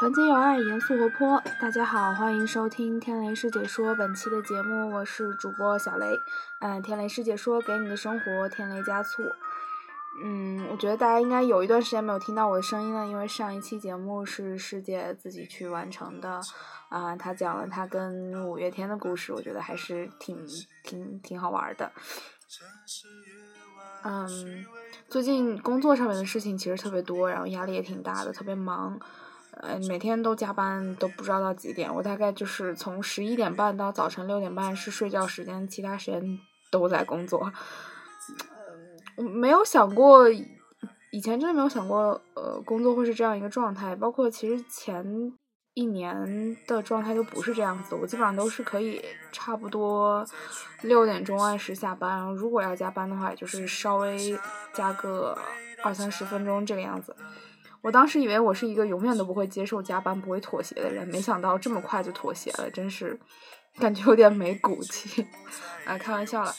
团结友爱，严肃活泼。大家好，欢迎收听天雷师解说本期的节目，我是主播小雷。嗯，天雷师解说给你的生活添雷加醋。嗯，我觉得大家应该有一段时间没有听到我的声音了，因为上一期节目是师姐自己去完成的。啊，她讲了她跟五月天的故事，我觉得还是挺挺挺好玩的。嗯，最近工作上面的事情其实特别多，然后压力也挺大的，特别忙。呃，每天都加班，都不知道到几点。我大概就是从十一点半到早晨六点半是睡觉时间，其他时间都在工作。嗯，没有想过，以前真的没有想过，呃，工作会是这样一个状态。包括其实前一年的状态都不是这样子，我基本上都是可以差不多六点钟按时下班，然后如果要加班的话，也就是稍微加个二三十分钟这个样子。我当时以为我是一个永远都不会接受加班、不会妥协的人，没想到这么快就妥协了，真是感觉有点没骨气。啊，开玩笑了，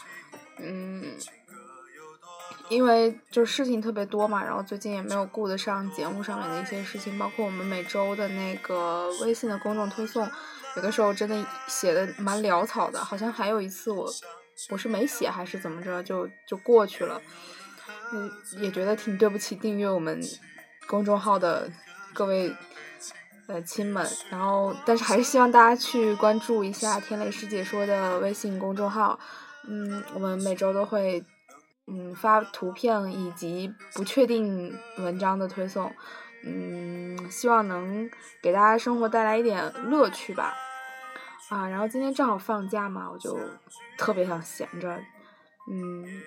嗯，因为就事情特别多嘛，然后最近也没有顾得上节目上面的一些事情，包括我们每周的那个微信的公众推送，有的时候真的写的蛮潦草的，好像还有一次我我是没写还是怎么着，就就过去了，嗯，也觉得挺对不起订阅我们。公众号的各位呃亲们，然后但是还是希望大家去关注一下天雷师姐说的微信公众号，嗯，我们每周都会嗯发图片以及不确定文章的推送，嗯，希望能给大家生活带来一点乐趣吧，啊，然后今天正好放假嘛，我就特别想闲着，嗯，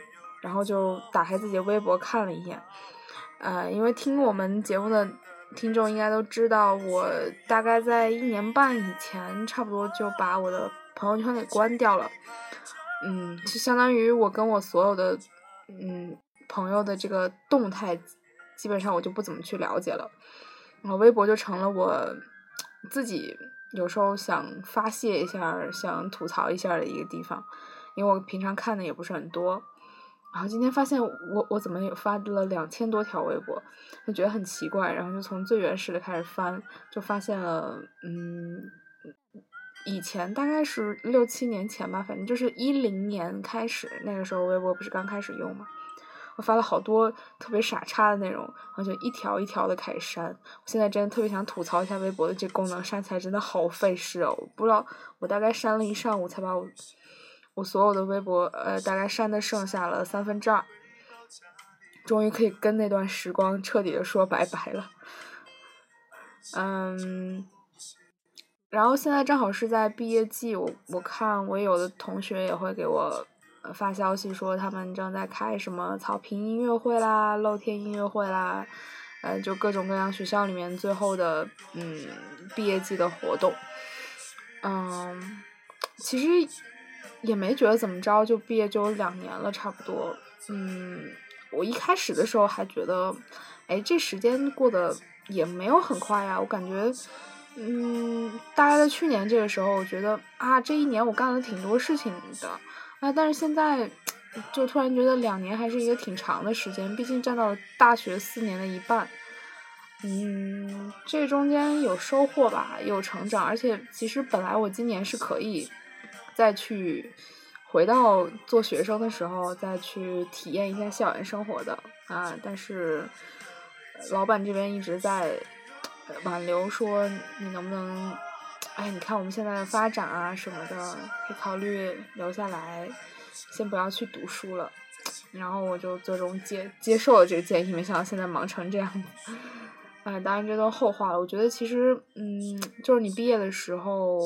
然后就打开自己的微博看了一眼。呃，因为听我们节目的听众应该都知道，我大概在一年半以前，差不多就把我的朋友圈给关掉了。嗯，就相当于我跟我所有的嗯朋友的这个动态，基本上我就不怎么去了解了。然后微博就成了我自己有时候想发泄一下、想吐槽一下的一个地方，因为我平常看的也不是很多。然后今天发现我我怎么也发了两千多条微博，就觉得很奇怪，然后就从最原始的开始翻，就发现了，嗯，以前大概是六七年前吧，反正就是一零年开始，那个时候微博不是刚开始用嘛，我发了好多特别傻叉的内容，然后就一条一条的开始删。我现在真的特别想吐槽一下微博的这功能，删起来真的好费事哦，不知道我大概删了一上午才把我。我所有的微博，呃，大概删的剩下了三分之二，终于可以跟那段时光彻底的说拜拜了。嗯，然后现在正好是在毕业季，我我看我有的同学也会给我发消息说他们正在开什么草坪音乐会啦、露天音乐会啦，呃，就各种各样学校里面最后的嗯毕业季的活动。嗯，其实。也没觉得怎么着，就毕业就两年了，差不多。嗯，我一开始的时候还觉得，哎，这时间过得也没有很快呀。我感觉，嗯，大概在去年这个时候，我觉得啊，这一年我干了挺多事情的。啊，但是现在就突然觉得两年还是一个挺长的时间，毕竟占到了大学四年的一半。嗯，这中间有收获吧，有成长，而且其实本来我今年是可以。再去回到做学生的时候，再去体验一下校园生活的啊！但是老板这边一直在挽留，说你能不能，哎，你看我们现在的发展啊什么的，可以考虑留下来，先不要去读书了。然后我就最终接接受了这个建议，没想到现在忙成这样。哎，当然这都后话了。我觉得其实，嗯，就是你毕业的时候。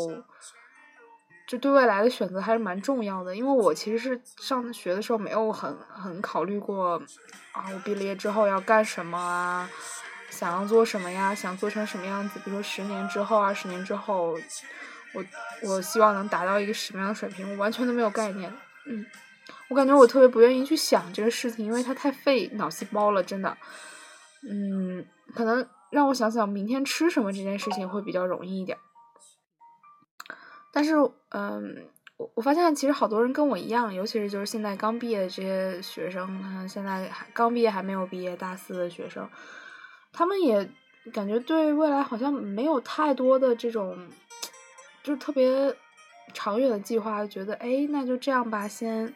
就对未来的选择还是蛮重要的，因为我其实是上学的时候没有很很考虑过，啊，我毕了业之后要干什么啊，想要做什么呀，想做成什么样子？比如说十年之后、二十年之后，我我希望能达到一个什么样的水平，我完全都没有概念。嗯，我感觉我特别不愿意去想这个事情，因为它太费脑细胞了，真的。嗯，可能让我想想明天吃什么这件事情会比较容易一点。但是，嗯，我我发现其实好多人跟我一样，尤其是就是现在刚毕业的这些学生，现在还刚毕业还没有毕业大四的学生，他们也感觉对未来好像没有太多的这种，就是特别长远的计划，觉得哎，那就这样吧，先。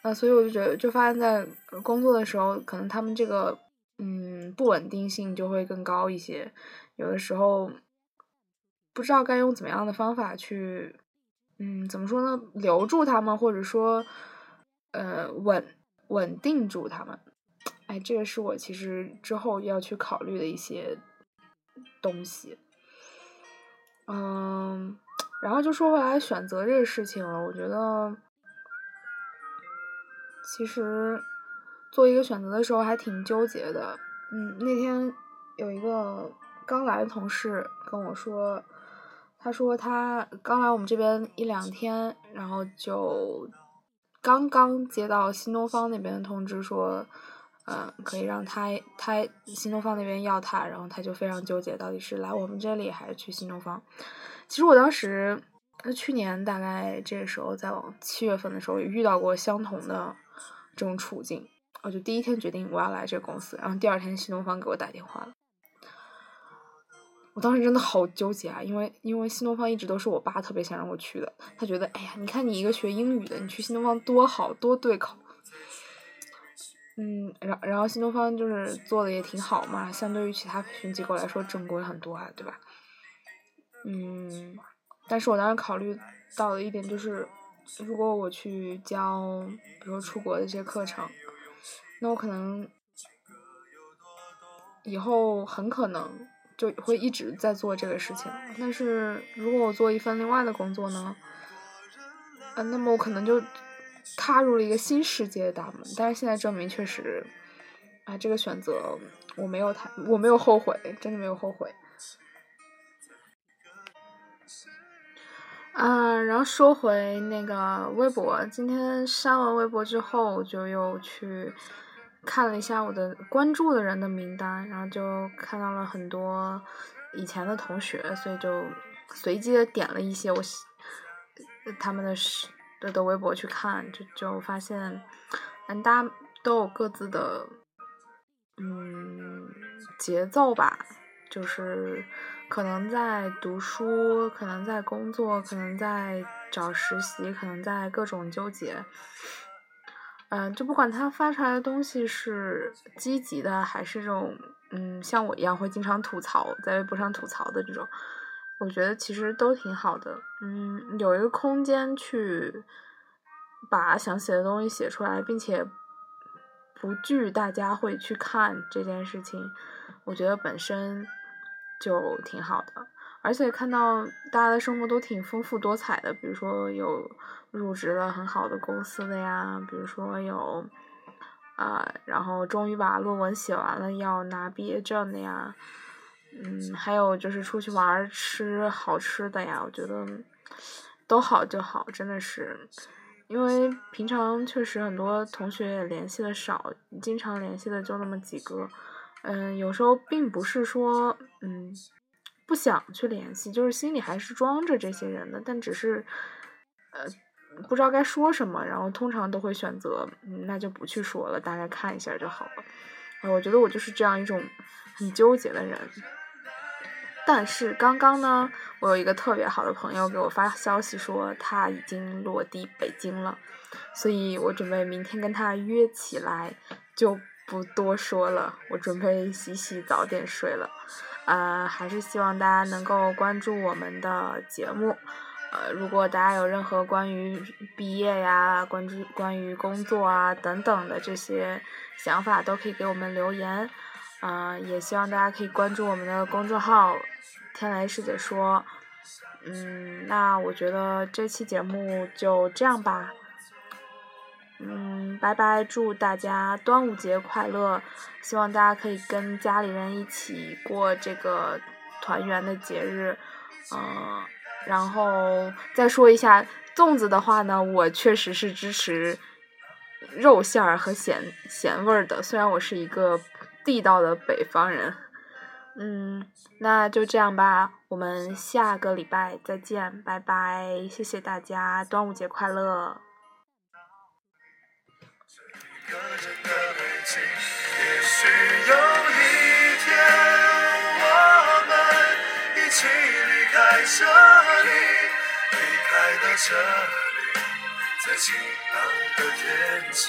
啊，所以我就觉得，就发现在工作的时候，可能他们这个嗯不稳定性就会更高一些，有的时候不知道该用怎么样的方法去，嗯，怎么说呢，留住他们，或者说呃稳稳定住他们。哎，这个是我其实之后要去考虑的一些东西。嗯，然后就说回来选择这个事情了，我觉得。其实做一个选择的时候还挺纠结的。嗯，那天有一个刚来的同事跟我说，他说他刚来我们这边一两天，然后就刚刚接到新东方那边的通知说，嗯，可以让他他新东方那边要他，然后他就非常纠结，到底是来我们这里还是去新东方。其实我当时去年大概这个时候，在往七月份的时候也遇到过相同的。这种处境，我就第一天决定我要来这个公司，然后第二天新东方给我打电话了。我当时真的好纠结啊，因为因为新东方一直都是我爸特别想让我去的，他觉得哎呀，你看你一个学英语的，你去新东方多好多对口。嗯，然然后新东方就是做的也挺好嘛，相对于其他培训机构来说正规很多啊，对吧？嗯，但是我当时考虑到的一点就是。如果我去教，比如说出国的这些课程，那我可能以后很可能就会一直在做这个事情。但是如果我做一份另外的工作呢？嗯，那么我可能就踏入了一个新世界的大门。但是现在证明，确实啊，这个选择我没有太，我没有后悔，真的没有后悔。啊，然后说回那个微博，今天删完微博之后，就又去看了一下我的关注的人的名单，然后就看到了很多以前的同学，所以就随机的点了一些我他们的的的微博去看，就就发现，嗯，大家都有各自的嗯节奏吧，就是。可能在读书，可能在工作，可能在找实习，可能在各种纠结。嗯，就不管他发出来的东西是积极的，还是这种嗯像我一样会经常吐槽，在微博上吐槽的这种，我觉得其实都挺好的。嗯，有一个空间去把想写的东西写出来，并且不惧大家会去看这件事情，我觉得本身。就挺好的，而且看到大家的生活都挺丰富多彩的，比如说有入职了很好的公司的呀，比如说有啊，然后终于把论文写完了要拿毕业证的呀，嗯，还有就是出去玩吃好吃的呀，我觉得都好就好，真的是，因为平常确实很多同学也联系的少，经常联系的就那么几个。嗯，有时候并不是说，嗯，不想去联系，就是心里还是装着这些人的，但只是，呃，不知道该说什么，然后通常都会选择，嗯那就不去说了，大概看一下就好了。我觉得我就是这样一种很纠结的人。但是刚刚呢，我有一个特别好的朋友给我发消息说他已经落地北京了，所以我准备明天跟他约起来就。不多说了，我准备洗洗早点睡了。呃，还是希望大家能够关注我们的节目。呃，如果大家有任何关于毕业呀、关注关于工作啊等等的这些想法，都可以给我们留言。呃，也希望大家可以关注我们的公众号“天雷师姐说”。嗯，那我觉得这期节目就这样吧。嗯，拜拜！祝大家端午节快乐！希望大家可以跟家里人一起过这个团圆的节日。嗯，然后再说一下粽子的话呢，我确实是支持肉馅儿和咸咸味儿的。虽然我是一个地道的北方人。嗯，那就这样吧，我们下个礼拜再见，拜拜！谢谢大家，端午节快乐！一个人的北京，也许有一天我们一起离开这里。离开的这里，在晴朗的天气。